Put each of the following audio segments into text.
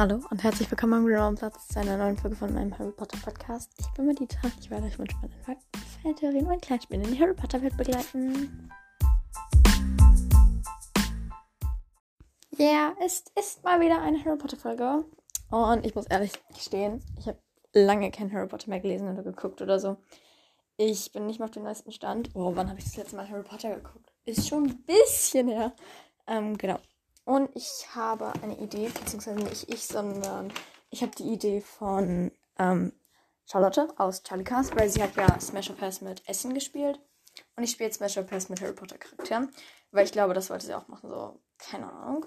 Hallo und herzlich willkommen am Graumplatz zu einer neuen Folge von meinem Harry Potter Podcast. Ich bin Medita, ich werde euch mit spannenden Fakten, Fantheorien und Kleinspielen in die Harry Potter Welt begleiten. Ja, yeah, es ist mal wieder eine Harry Potter Folge und ich muss ehrlich gestehen, ich habe lange kein Harry Potter mehr gelesen oder geguckt oder so. Ich bin nicht mehr auf dem neuesten Stand. Oh, wann habe ich das letzte Mal Harry Potter geguckt? Ist schon ein bisschen her. Ähm, genau. Und ich habe eine Idee, beziehungsweise nicht ich, sondern ich habe die Idee von ähm, Charlotte aus Charlie Cast, weil sie hat ja Smash Pass mit Essen gespielt. Und ich spiele Smash Pass mit Harry Potter Charakteren, weil ich glaube, das wollte sie auch machen, so, keine Ahnung.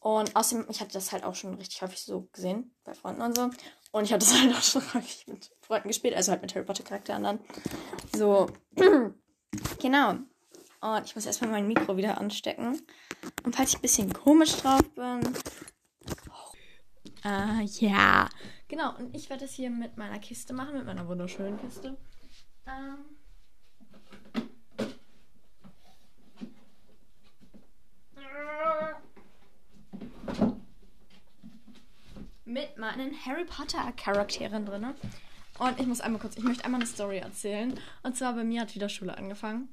Und außerdem, ich hatte das halt auch schon richtig häufig so gesehen, bei Freunden und so. Und ich habe das halt auch schon häufig mit Freunden gespielt, also halt mit Harry Potter Charakteren dann. So, genau. Und ich muss erstmal mein Mikro wieder anstecken. Und falls ich ein bisschen komisch drauf bin. Oh, äh, ja. Genau, und ich werde das hier mit meiner Kiste machen, mit meiner wunderschönen Kiste. Ähm. Mit meinen Harry Potter Charakteren drin. Und ich muss einmal kurz, ich möchte einmal eine Story erzählen. Und zwar bei mir hat wieder Schule angefangen.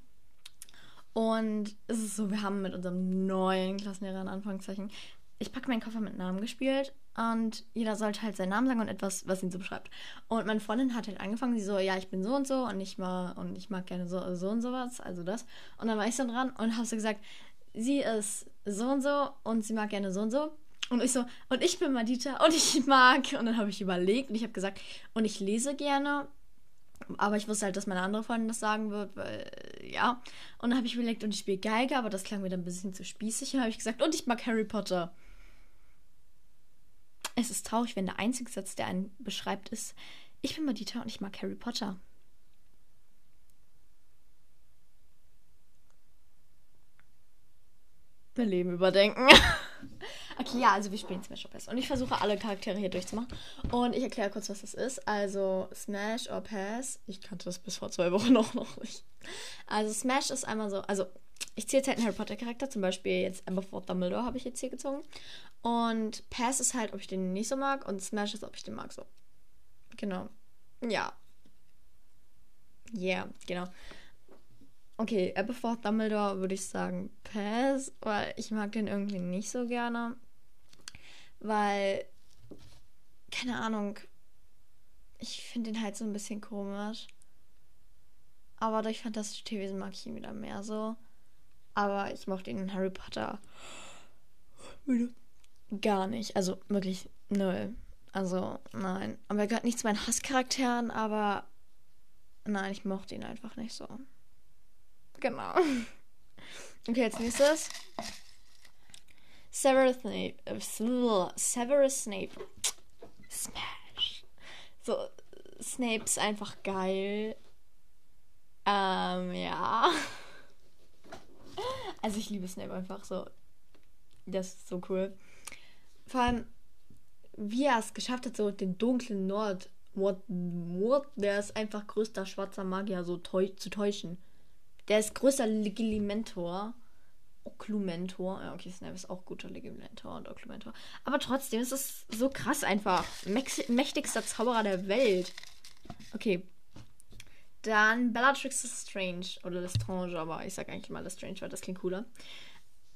Und es ist so, wir haben mit unserem neuen Klassenlehrer in Anführungszeichen, ich packe meinen Koffer mit Namen gespielt und jeder sollte halt seinen Namen sagen und etwas, was ihn so beschreibt. Und meine Freundin hat halt angefangen, sie so, ja, ich bin so und so und ich mag, und ich mag gerne so, so und sowas, also das. Und dann war ich so dran und habe so gesagt, sie ist so und so und sie mag gerne so und so. Und ich so, und ich bin Madita und ich mag. Und dann habe ich überlegt und ich habe gesagt, und ich lese gerne aber ich wusste halt, dass meine andere Freundin das sagen wird, weil, ja. Und dann habe ich überlegt, und ich spiele Geige, aber das klang mir dann ein bisschen zu spießig. Und habe ich gesagt, und ich mag Harry Potter. Es ist traurig, wenn der einzige Satz, der einen beschreibt, ist, ich bin Madita und ich mag Harry Potter. Mein Leben überdenken. Okay, ja, also wir spielen Smash or Pass. Und ich versuche alle Charaktere hier durchzumachen. Und ich erkläre kurz, was das ist. Also Smash or Pass. Ich kannte das bis vor zwei Wochen auch noch nicht. Also Smash ist einmal so, also ich ziehe jetzt halt einen Harry Potter Charakter. Zum Beispiel jetzt Aberforth Dumbledore habe ich jetzt hier gezogen. Und Pass ist halt, ob ich den nicht so mag. Und Smash ist, ob ich den mag so. Genau. Ja. Yeah, genau. Okay, Aberforth Dumbledore würde ich sagen Pass, weil ich mag den irgendwie nicht so gerne weil, keine Ahnung, ich finde den halt so ein bisschen komisch. Aber durch Fantastische Tierwesen mag ich ihn wieder mehr so. Aber ich mochte ihn in Harry Potter gar nicht. Also wirklich null. Also nein. Aber er gehört nicht zu meinen Hasscharakteren, aber nein, ich mochte ihn einfach nicht so. Genau. Okay, als nächstes Severus Snape. Severus Snape. Smash. So, Snape ist einfach geil. Ähm, ja. Also ich liebe Snape einfach so. Das ist so cool. Vor allem, wie er es geschafft hat, so den dunklen Nord, Mord, Mord, der ist einfach größter schwarzer Magier so täusch, zu täuschen. Der ist größter Legilimentor. Oklumentor. Ja, okay, Snape ist auch guter Legimentor und Oklumentor. Aber trotzdem ist es so krass einfach. mächtigster Zauberer der Welt. Okay. Dann Bellatrix Strange. Oder Lestrange, aber ich sag eigentlich mal Lestrange, weil das klingt cooler.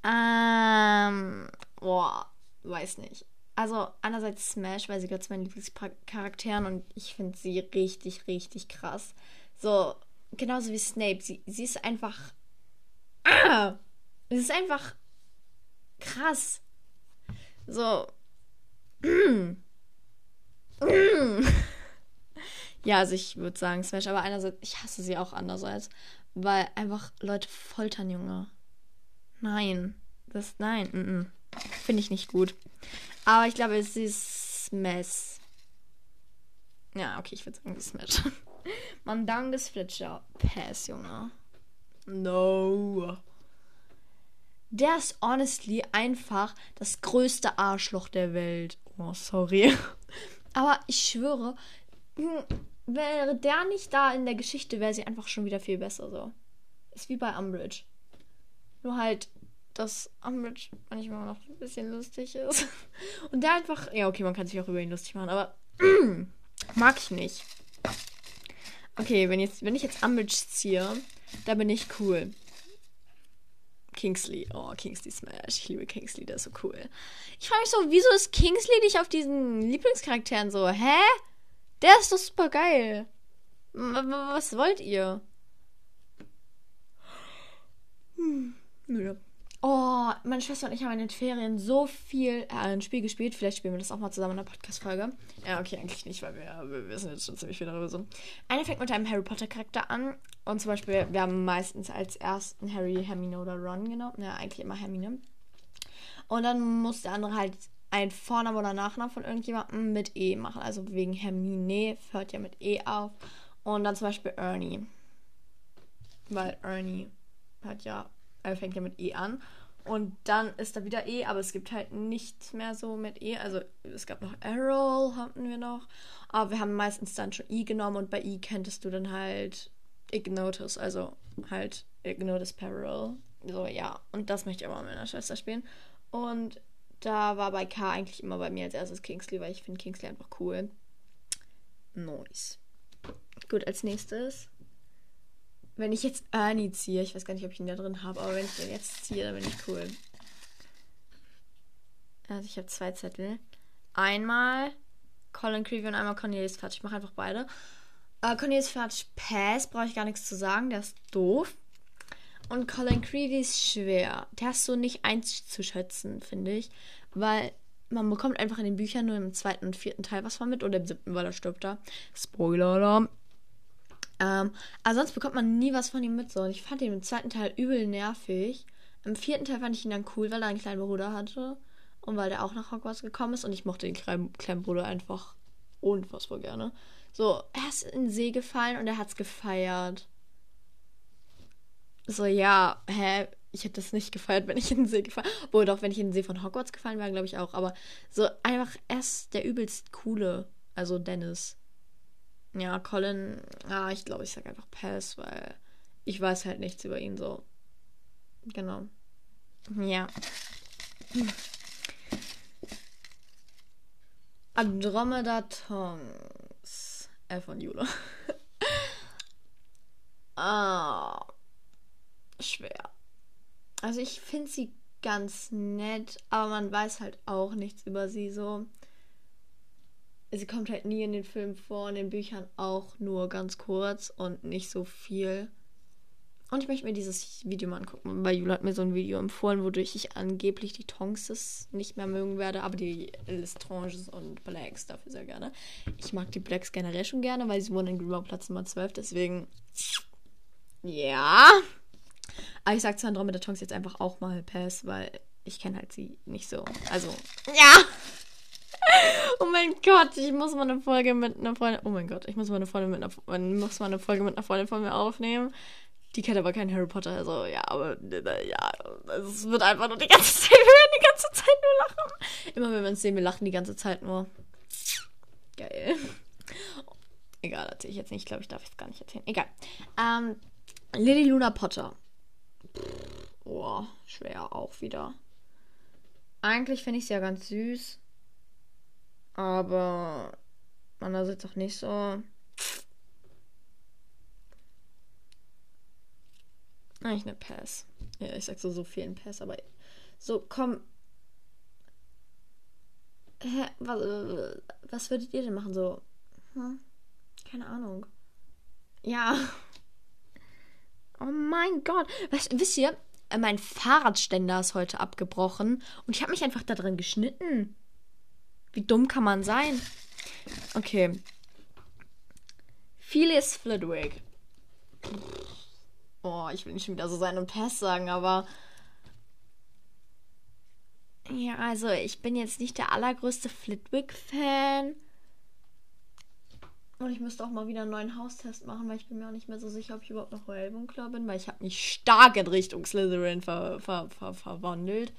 Ähm. Boah, weiß nicht. Also, einerseits Smash, weil sie gehört zu meinen Lieblingscharakteren und ich finde sie richtig, richtig krass. So, genauso wie Snape. Sie, sie ist einfach. Ah! Es ist einfach krass. So. ja, also ich würde sagen Smash, aber einerseits, ich hasse sie auch andererseits, weil einfach Leute foltern, Junge. Nein. Das, nein, mm -mm. finde ich nicht gut. Aber ich glaube, es ist Smash. Ja, okay, ich würde sagen Smash. Mandanges Fletcher. Pass, Junge. No. Der ist honestly einfach das größte Arschloch der Welt. Oh, sorry. Aber ich schwöre, hm, wäre der nicht da in der Geschichte, wäre sie einfach schon wieder viel besser so. Ist wie bei Umbridge. Nur halt dass Umbridge manchmal noch ein bisschen lustig ist. Und der einfach. Ja, okay, man kann sich auch über ihn lustig machen, aber mag ich nicht. Okay, wenn, jetzt, wenn ich jetzt Umbridge ziehe, da bin ich cool. Kingsley. Oh, Kingsley Smash. Ich liebe Kingsley, der ist so cool. Ich frage mich so, wieso ist Kingsley nicht auf diesen Lieblingscharakteren so? Hä? Der ist doch super geil. Was wollt ihr? Hm, nö. Oh, meine Schwester und ich haben in den Ferien so viel äh, ein Spiel gespielt. Vielleicht spielen wir das auch mal zusammen in einer Podcast-Folge. Ja, okay, eigentlich nicht, weil wir, wir wissen jetzt schon ziemlich viel darüber so. Eine fängt mit einem Harry Potter-Charakter an. Und zum Beispiel, wir haben meistens als ersten Harry, Hermine oder Ron genommen. Ja, eigentlich immer Hermine. Und dann muss der andere halt einen Vornamen oder Nachnamen von irgendjemandem mit E machen. Also wegen Hermine hört ja mit E auf. Und dann zum Beispiel Ernie. Weil Ernie hat ja äh, fängt ja mit E an. Und dann ist da wieder E, aber es gibt halt nichts mehr so mit E. Also es gab noch Errol, hatten wir noch. Aber wir haben meistens dann schon I genommen und bei I kenntest du dann halt Ignotus, also halt Ignotus Peril. So, ja. Und das möchte ich aber mit meiner Schwester spielen. Und da war bei K eigentlich immer bei mir als erstes Kingsley, weil ich finde Kingsley einfach cool. Nice. Gut, als nächstes wenn ich jetzt Ernie ziehe, ich weiß gar nicht, ob ich ihn da drin habe, aber wenn ich den jetzt ziehe, dann bin ich cool. Also ich habe zwei Zettel. Einmal Colin Creevy und einmal Cornelius Fudge. Ich mache einfach beide. Äh, Cornelius Fudge Pass, brauche ich gar nichts zu sagen, der ist doof. Und Colin Creevy ist schwer. Der ist so nicht einzuschätzen, finde ich. Weil man bekommt einfach in den Büchern nur im zweiten und vierten Teil was von mit. Oder im siebten, weil er stirbt da. Spoiler-Alarm. Ähm, aber sonst bekommt man nie was von ihm mit. So. Und ich fand ihn im zweiten Teil übel nervig. Im vierten Teil fand ich ihn dann cool, weil er einen kleinen Bruder hatte. Und weil der auch nach Hogwarts gekommen ist. Und ich mochte den kleinen, kleinen Bruder einfach unfassbar gerne. So, er ist in den See gefallen und er hat's gefeiert. So, ja, hä? Ich hätte das nicht gefeiert, wenn ich in den See gefallen Obwohl, doch, wenn ich in den See von Hogwarts gefallen wäre, glaube ich auch. Aber so einfach, er ist der übelst coole. Also Dennis. Ja, Colin, ah, ich glaube, ich sage einfach Pass, weil ich weiß halt nichts über ihn so. Genau. Ja. Andromeda Tongs. Äh, von Jule. ah. Schwer. Also ich finde sie ganz nett, aber man weiß halt auch nichts über sie so sie kommt halt nie in den Filmen vor, in den Büchern auch nur ganz kurz und nicht so viel. Und ich möchte mir dieses Video mal angucken, weil Jule hat mir so ein Video empfohlen, wodurch ich angeblich die Tonks nicht mehr mögen werde, aber die Lestranges und Blacks dafür sehr gerne. Ich mag die Blacks generell schon gerne, weil sie wohnen in Grimmauld Platz Nummer 12, deswegen. Ja. Aber ich sag zu Andromeda Tonks jetzt einfach auch mal Pass, weil ich kenne halt sie nicht so. Also, ja oh mein Gott, ich muss mal eine Folge mit einer Freundin. Oh mein Gott, ich muss mal eine Folge mit einer, muss mal eine Folge mit einer Freundin von mir aufnehmen. Die kennt aber keinen Harry Potter, also ja, aber ja, es wird einfach nur die ganze Zeit, wir werden die ganze Zeit nur lachen. Immer wenn wir uns sehen, wir lachen die ganze Zeit nur. Geil. Egal, erzähle ich jetzt nicht. Ich glaube, ich darf es gar nicht erzählen. Egal. Ähm, Lily Luna Potter. Boah, schwer auch wieder. Eigentlich finde ich sie ja ganz süß. Aber andererseits auch nicht so. Eigentlich eine Pass. Ja, ich sag so, so vielen Pass, aber so, komm. Hä, was, was würdet ihr denn machen? So, hm? keine Ahnung. Ja. Oh mein Gott. Was, wisst ihr, mein Fahrradständer ist heute abgebrochen und ich habe mich einfach da drin geschnitten. Wie dumm kann man sein? Okay. Phyllis Flitwick. Oh, ich will nicht schon wieder so sein und Pass sagen, aber. Ja, also ich bin jetzt nicht der allergrößte Flitwick-Fan. Und ich müsste auch mal wieder einen neuen Haustest machen, weil ich bin mir auch nicht mehr so sicher, ob ich überhaupt noch Ravenclaw bin, weil ich habe mich stark in Richtung Slytherin ver ver ver verwandelt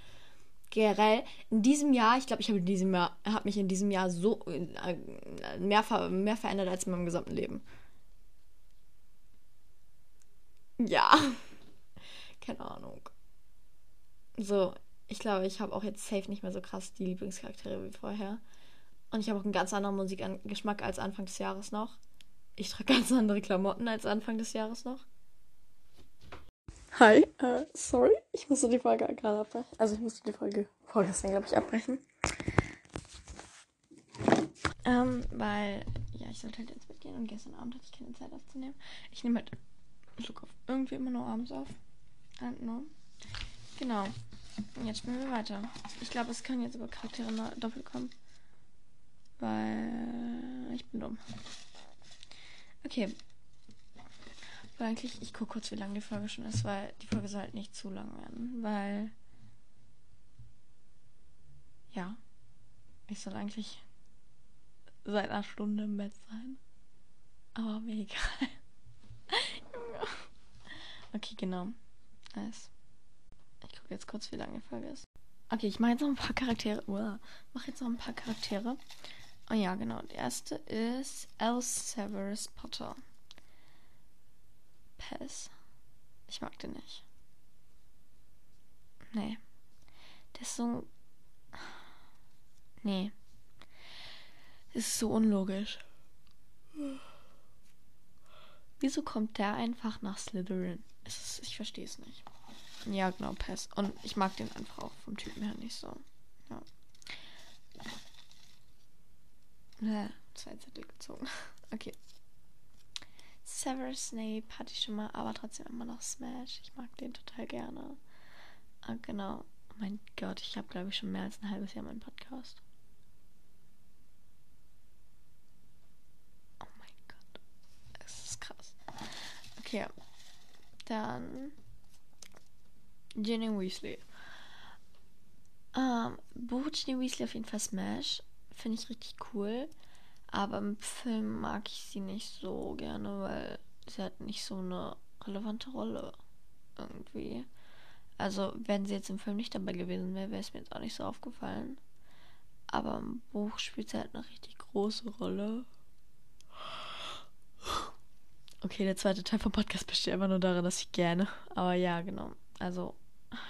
generell in diesem Jahr, ich glaube, ich habe in diesem Jahr, habe mich in diesem Jahr so äh, mehr, mehr verändert als in meinem gesamten Leben. Ja. Keine Ahnung. So, ich glaube, ich habe auch jetzt safe nicht mehr so krass die Lieblingscharaktere wie vorher. Und ich habe auch einen ganz anderen Musikgeschmack als Anfang des Jahres noch. Ich trage ganz andere Klamotten als Anfang des Jahres noch. Hi, uh, sorry, ich musste die Folge gerade abbrechen. Also ich musste die Folge vorgestern, glaube ich, abbrechen. Ähm, weil, ja, ich sollte halt ins Bett gehen und gestern Abend hatte ich keine Zeit aufzunehmen. Ich nehme halt Look auf irgendwie immer nur abends auf. Don't know. Genau. Jetzt spielen wir weiter. Ich glaube, es können jetzt aber Charaktere doppelt kommen. Weil ich bin dumm. Okay. Eigentlich, ich gucke kurz, wie lange die Folge schon ist, weil die Folge soll halt nicht zu lang werden. Weil. Ja. Ich soll eigentlich seit einer Stunde im Bett sein. Aber mir egal. okay, genau. Nice. Ich gucke jetzt kurz, wie lange die Folge ist. Okay, ich mache jetzt noch ein paar Charaktere. Uah, mache jetzt noch ein paar Charaktere. Oh ja, genau. Der erste ist L. Severus Potter. Pez. Ich mag den nicht. Nee. Der ist so. Nee. Das ist so unlogisch. Wieso kommt der einfach nach Slytherin? Ist, ich verstehe es nicht. Ja, genau, Pez. Und ich mag den einfach auch vom Typen her nicht so. Ja. Ne, zwei Zettel gezogen. Okay. Severus Snape hatte ich schon mal, aber trotzdem immer noch Smash. Ich mag den total gerne. Ah, genau. Oh mein Gott, ich habe, glaube ich, schon mehr als ein halbes Jahr meinen Podcast. Oh mein Gott. Das ist krass. Okay. Dann. Ginny Weasley. Ähm, Buch Ginny Weasley auf jeden Fall Smash finde ich richtig cool. Aber im Film mag ich sie nicht so gerne, weil sie hat nicht so eine relevante Rolle irgendwie. Also, wenn sie jetzt im Film nicht dabei gewesen wäre, wäre es mir jetzt auch nicht so aufgefallen. Aber im Buch spielt sie halt eine richtig große Rolle. Okay, der zweite Teil vom Podcast besteht einfach nur darin, dass ich gerne. Aber ja, genau. Also,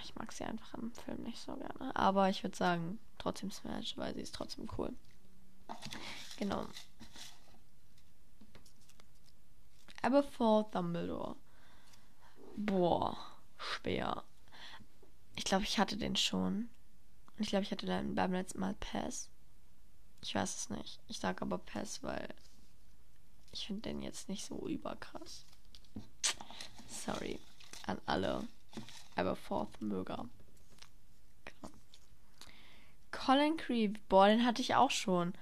ich mag sie einfach im Film nicht so gerne. Aber ich würde sagen, trotzdem Smash, weil sie ist trotzdem cool. Genau. Aber vor Dumbledore. Boah, schwer. Ich glaube, ich hatte den schon. Ich glaube, ich hatte dann beim letzten Mal Pass. Ich weiß es nicht. Ich sage aber Pass, weil ich finde den jetzt nicht so überkrass. Sorry an alle Aberforth-Möger. Genau. Colin Creevy, boah, den hatte ich auch schon.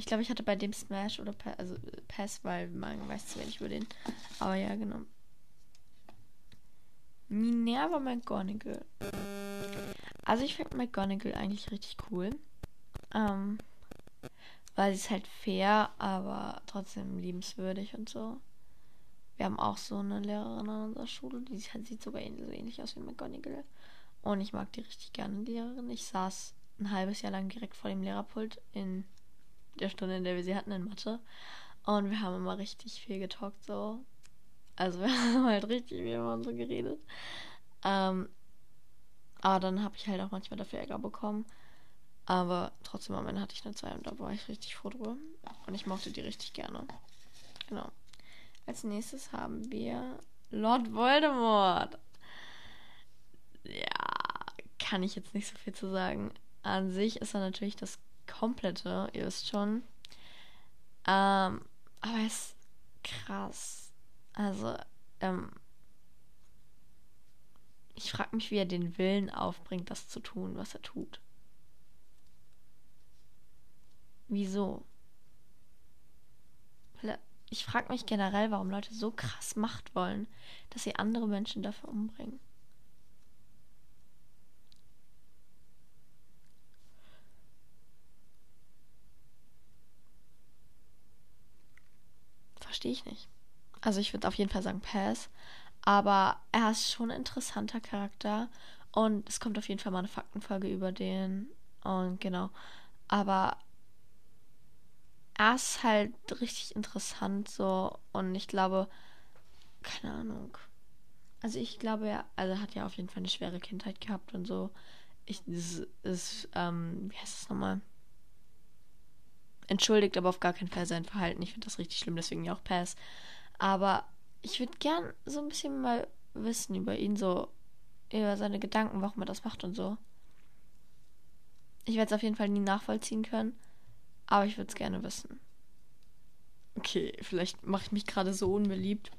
Ich glaube, ich hatte bei dem Smash oder Pass, also Pass, weil man weiß zu wenig über den. Aber ja, genau. Minerva McGonagall. Also ich finde McGonagall eigentlich richtig cool. Ähm, weil sie ist halt fair, aber trotzdem liebenswürdig und so. Wir haben auch so eine Lehrerin an unserer Schule, die sieht sogar so ähnlich aus wie McGonagall. Und ich mag die richtig gerne, die Lehrerin. Ich saß ein halbes Jahr lang direkt vor dem Lehrerpult in der Stunde, in der wir sie hatten in Mathe. Und wir haben immer richtig viel getalkt, so. Also wir haben halt richtig viel uns so geredet. Ähm, aber dann habe ich halt auch manchmal dafür Ärger bekommen. Aber trotzdem am Ende hatte ich eine 2 und da war ich richtig froh drüber. Und ich mochte die richtig gerne. Genau. Als nächstes haben wir Lord Voldemort. Ja, kann ich jetzt nicht so viel zu sagen. An sich ist er natürlich das komplette, ihr wisst schon. Ähm, aber er ist krass. Also, ähm, ich frage mich, wie er den Willen aufbringt, das zu tun, was er tut. Wieso? Ich frage mich generell, warum Leute so krass Macht wollen, dass sie andere Menschen dafür umbringen. Verstehe ich nicht. Also ich würde auf jeden Fall sagen Pass. Aber er ist schon ein interessanter Charakter. Und es kommt auf jeden Fall mal eine Faktenfolge über den. Und genau. Aber er ist halt richtig interessant so und ich glaube, keine Ahnung. Also ich glaube, er also hat ja auf jeden Fall eine schwere Kindheit gehabt und so. Ich, das ist, ähm, wie heißt das nochmal? Entschuldigt aber auf gar keinen Fall sein Verhalten. Ich finde das richtig schlimm, deswegen ja auch Pass. Aber ich würde gern so ein bisschen mal wissen über ihn, so über seine Gedanken, warum er das macht und so. Ich werde es auf jeden Fall nie nachvollziehen können, aber ich würde es gerne wissen. Okay, vielleicht mache ich mich gerade so unbeliebt.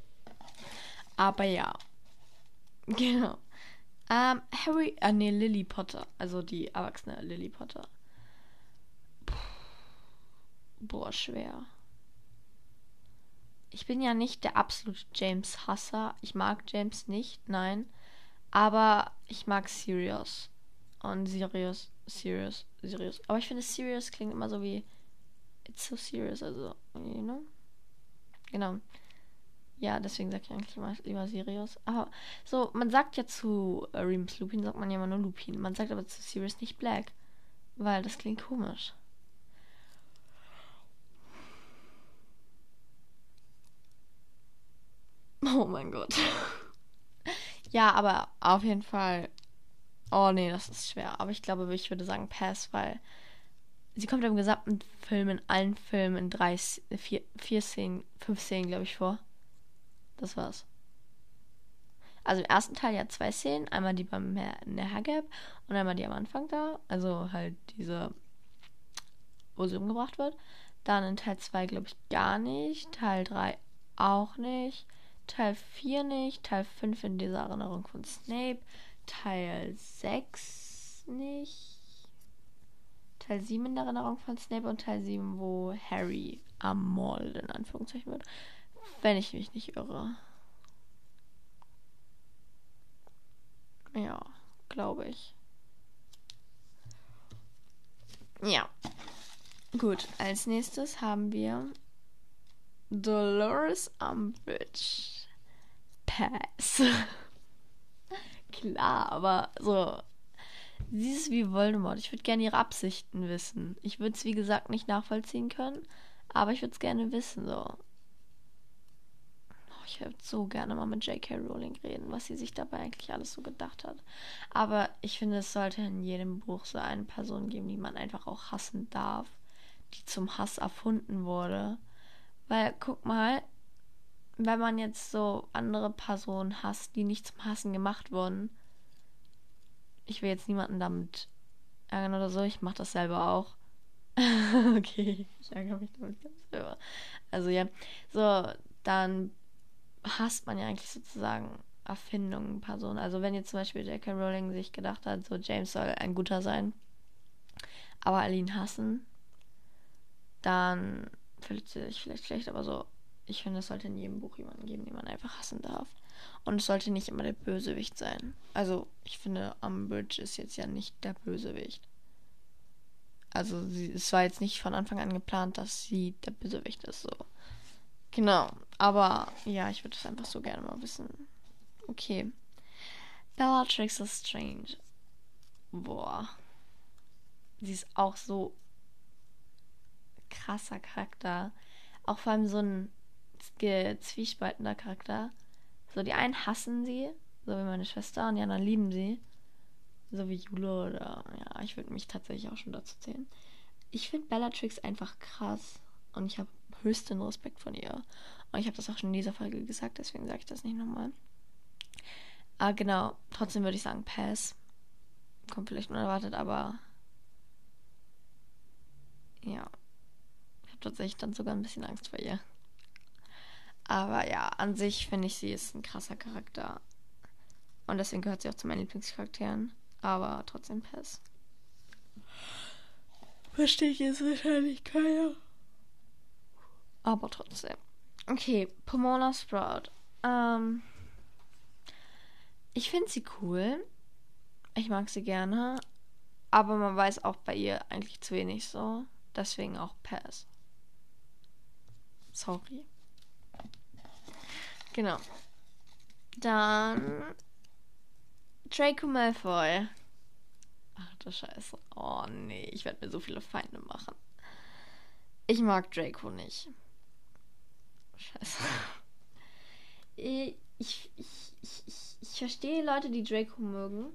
Aber ja. Genau. Ähm, Harry, ah nee, Lily Potter. Also die erwachsene Lily Potter. Boah, schwer. Ich bin ja nicht der absolute James-Hasser. Ich mag James nicht, nein. Aber ich mag Sirius. Und Sirius, Sirius, Sirius. Aber ich finde Sirius klingt immer so wie It's so serious, also, you know? Genau. Ja, deswegen sage ich eigentlich immer lieber Sirius. Aber so, man sagt ja zu äh, Remus Lupin, sagt man ja immer nur Lupin. Man sagt aber zu Sirius nicht Black. Weil das klingt komisch. Oh mein Gott. ja, aber auf jeden Fall. Oh nee, das ist schwer. Aber ich glaube, ich würde sagen Pass, weil sie kommt im gesamten Film, in allen Filmen, in drei, vier, vier Szenen, fünf Szenen, glaube ich, vor. Das war's. Also im ersten Teil ja zwei Szenen. Einmal die beim Gap und einmal die am Anfang da. Also halt diese, wo sie umgebracht wird. Dann in Teil 2 glaube ich gar nicht. Teil 3 auch nicht. Teil 4 nicht. Teil 5 in dieser Erinnerung von Snape. Teil 6 nicht. Teil 7 in der Erinnerung von Snape und Teil 7, wo Harry ermordet in Anführungszeichen wird. Wenn ich mich nicht irre. Ja, glaube ich. Ja. Gut, als nächstes haben wir Dolores Umbridge. Pass. Klar, aber so. Sie ist wie Voldemort. Ich würde gerne ihre Absichten wissen. Ich würde es, wie gesagt, nicht nachvollziehen können, aber ich würde es gerne wissen, so ich würde so gerne mal mit J.K. Rowling reden, was sie sich dabei eigentlich alles so gedacht hat. Aber ich finde, es sollte in jedem Buch so eine Person geben, die man einfach auch hassen darf, die zum Hass erfunden wurde. Weil, guck mal, wenn man jetzt so andere Personen hasst, die nicht zum Hassen gemacht wurden, ich will jetzt niemanden damit ärgern oder so, ich mache das selber auch. okay, ich ärgere mich damit selber. Also ja, so, dann hasst man ja eigentlich sozusagen Erfindungen, Personen. Also wenn jetzt zum Beispiel J.K. Rowling sich gedacht hat, so James soll ein guter sein, aber ihn hassen, dann fühlt sich vielleicht schlecht, aber so, ich finde, es sollte in jedem Buch jemanden geben, den man einfach hassen darf. Und es sollte nicht immer der Bösewicht sein. Also, ich finde, Umbridge ist jetzt ja nicht der Bösewicht. Also, sie, es war jetzt nicht von Anfang an geplant, dass sie der Bösewicht ist, so. Genau. Aber ja, ich würde es einfach so gerne mal wissen. Okay. Bellatrix Strange. Boah. Sie ist auch so krasser Charakter. Auch vor allem so ein zwiespaltender Charakter. So, die einen hassen sie, so wie meine Schwester, und die anderen lieben sie. So wie Jule oder, ja, ich würde mich tatsächlich auch schon dazu zählen. Ich finde Bellatrix einfach krass. Und ich habe höchsten Respekt von ihr. Und ich habe das auch schon in dieser Folge gesagt, deswegen sage ich das nicht nochmal. Ah, genau. Trotzdem würde ich sagen Pass. Kommt vielleicht unerwartet, aber ja. Tatsächlich dann sogar ein bisschen Angst vor ihr. Aber ja, an sich finde ich, sie ist ein krasser Charakter. Und deswegen gehört sie auch zu meinen Lieblingscharakteren. Aber trotzdem Pass. Verstehe ich jetzt wahrscheinlich keiner. Aber trotzdem. Okay, Pomona Sprout. Ähm, ich finde sie cool. Ich mag sie gerne. Aber man weiß auch bei ihr eigentlich zu wenig so. Deswegen auch Pass. Sorry. Genau. Dann Draco Malfoy. Ach du Scheiße. Oh nee, ich werde mir so viele Feinde machen. Ich mag Draco nicht. Scheiße. Äh, ich, ich, ich, ich, verstehe Leute, die Draco mögen.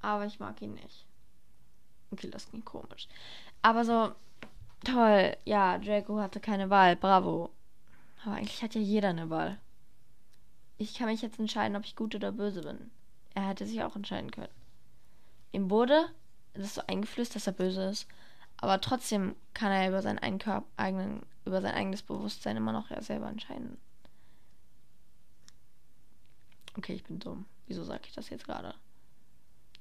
Aber ich mag ihn nicht. Okay, das klingt komisch. Aber so, toll. Ja, Draco hatte keine Wahl. Bravo. Aber eigentlich hat ja jeder eine Wahl. Ich kann mich jetzt entscheiden, ob ich gut oder böse bin. Er hätte sich auch entscheiden können. Ihm wurde das so eingeflößt, dass er böse ist. Aber trotzdem kann er über seinen eigenen, über sein eigenes Bewusstsein immer noch ja selber entscheiden. Okay, ich bin dumm. Wieso sage ich das jetzt gerade?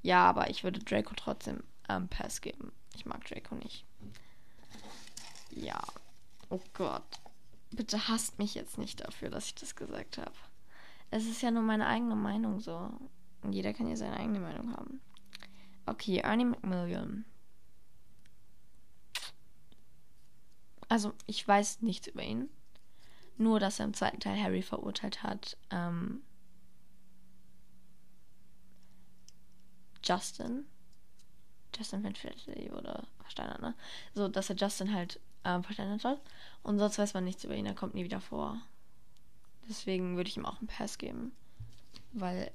Ja, aber ich würde Draco trotzdem ähm, Pass geben. Ich mag Draco nicht. Ja. Oh Gott. Bitte hasst mich jetzt nicht dafür, dass ich das gesagt habe. Es ist ja nur meine eigene Meinung so. Und jeder kann ja seine eigene Meinung haben. Okay, Ernie McMillian. Also, ich weiß nichts über ihn. Nur, dass er im zweiten Teil Harry verurteilt hat, ähm, Justin. Justin Finfiddly oder versteinert, ne? So, dass er Justin halt ähm, versteinert hat. Und sonst weiß man nichts über ihn, er kommt nie wieder vor. Deswegen würde ich ihm auch einen Pass geben. Weil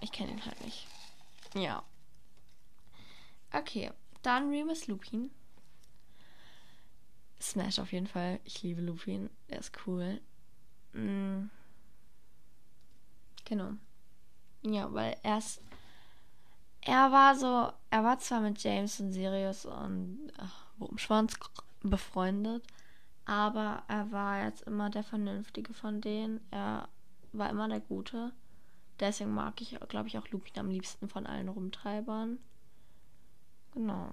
ich kenne ihn halt nicht. Ja. Okay, dann Remus Lupin. Smash auf jeden Fall. Ich liebe Lupin. Er ist cool. Mhm. Genau. Ja, weil er ist. Er war so. Er war zwar mit James und Sirius und ach, Wurmschwanz befreundet, aber er war jetzt immer der Vernünftige von denen. Er war immer der Gute. Deswegen mag ich, glaube ich, auch Lupin am liebsten von allen Rumtreibern. Genau.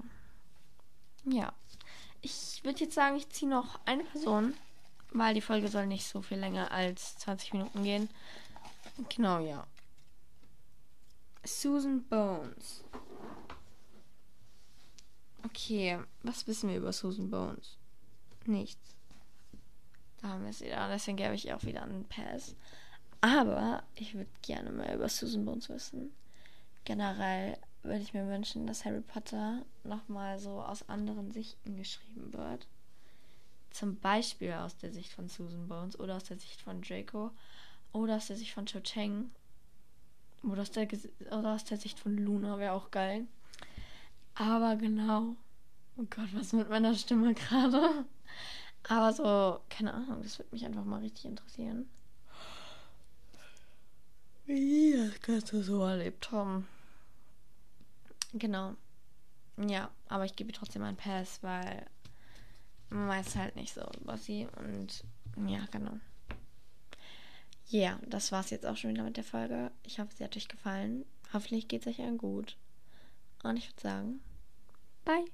Ja. Ich würde jetzt sagen, ich ziehe noch eine Person, weil die Folge soll nicht so viel länger als 20 Minuten gehen. Genau, ja. Susan Bones. Okay, was wissen wir über Susan Bones? Nichts. Da haben wir es wieder. Deswegen gebe ich auch wieder einen Pass. Aber ich würde gerne mehr über Susan Bones wissen. Generell würde ich mir wünschen, dass Harry Potter nochmal so aus anderen Sichten geschrieben wird. Zum Beispiel aus der Sicht von Susan Bones oder aus der Sicht von Draco oder aus der Sicht von Cho Chang oder aus der, oder aus der Sicht von Luna wäre auch geil. Aber genau. Oh Gott, was mit meiner Stimme gerade? Aber so, keine Ahnung, das würde mich einfach mal richtig interessieren. Wie das kannst du so erlebt haben. Genau. Ja, aber ich gebe ihr trotzdem einen Pass, weil man weiß halt nicht so über sie und ja, genau. Ja, yeah, das war's jetzt auch schon wieder mit der Folge. Ich hoffe, sie hat euch gefallen. Hoffentlich geht's euch allen gut. Und ich würde sagen, Bye.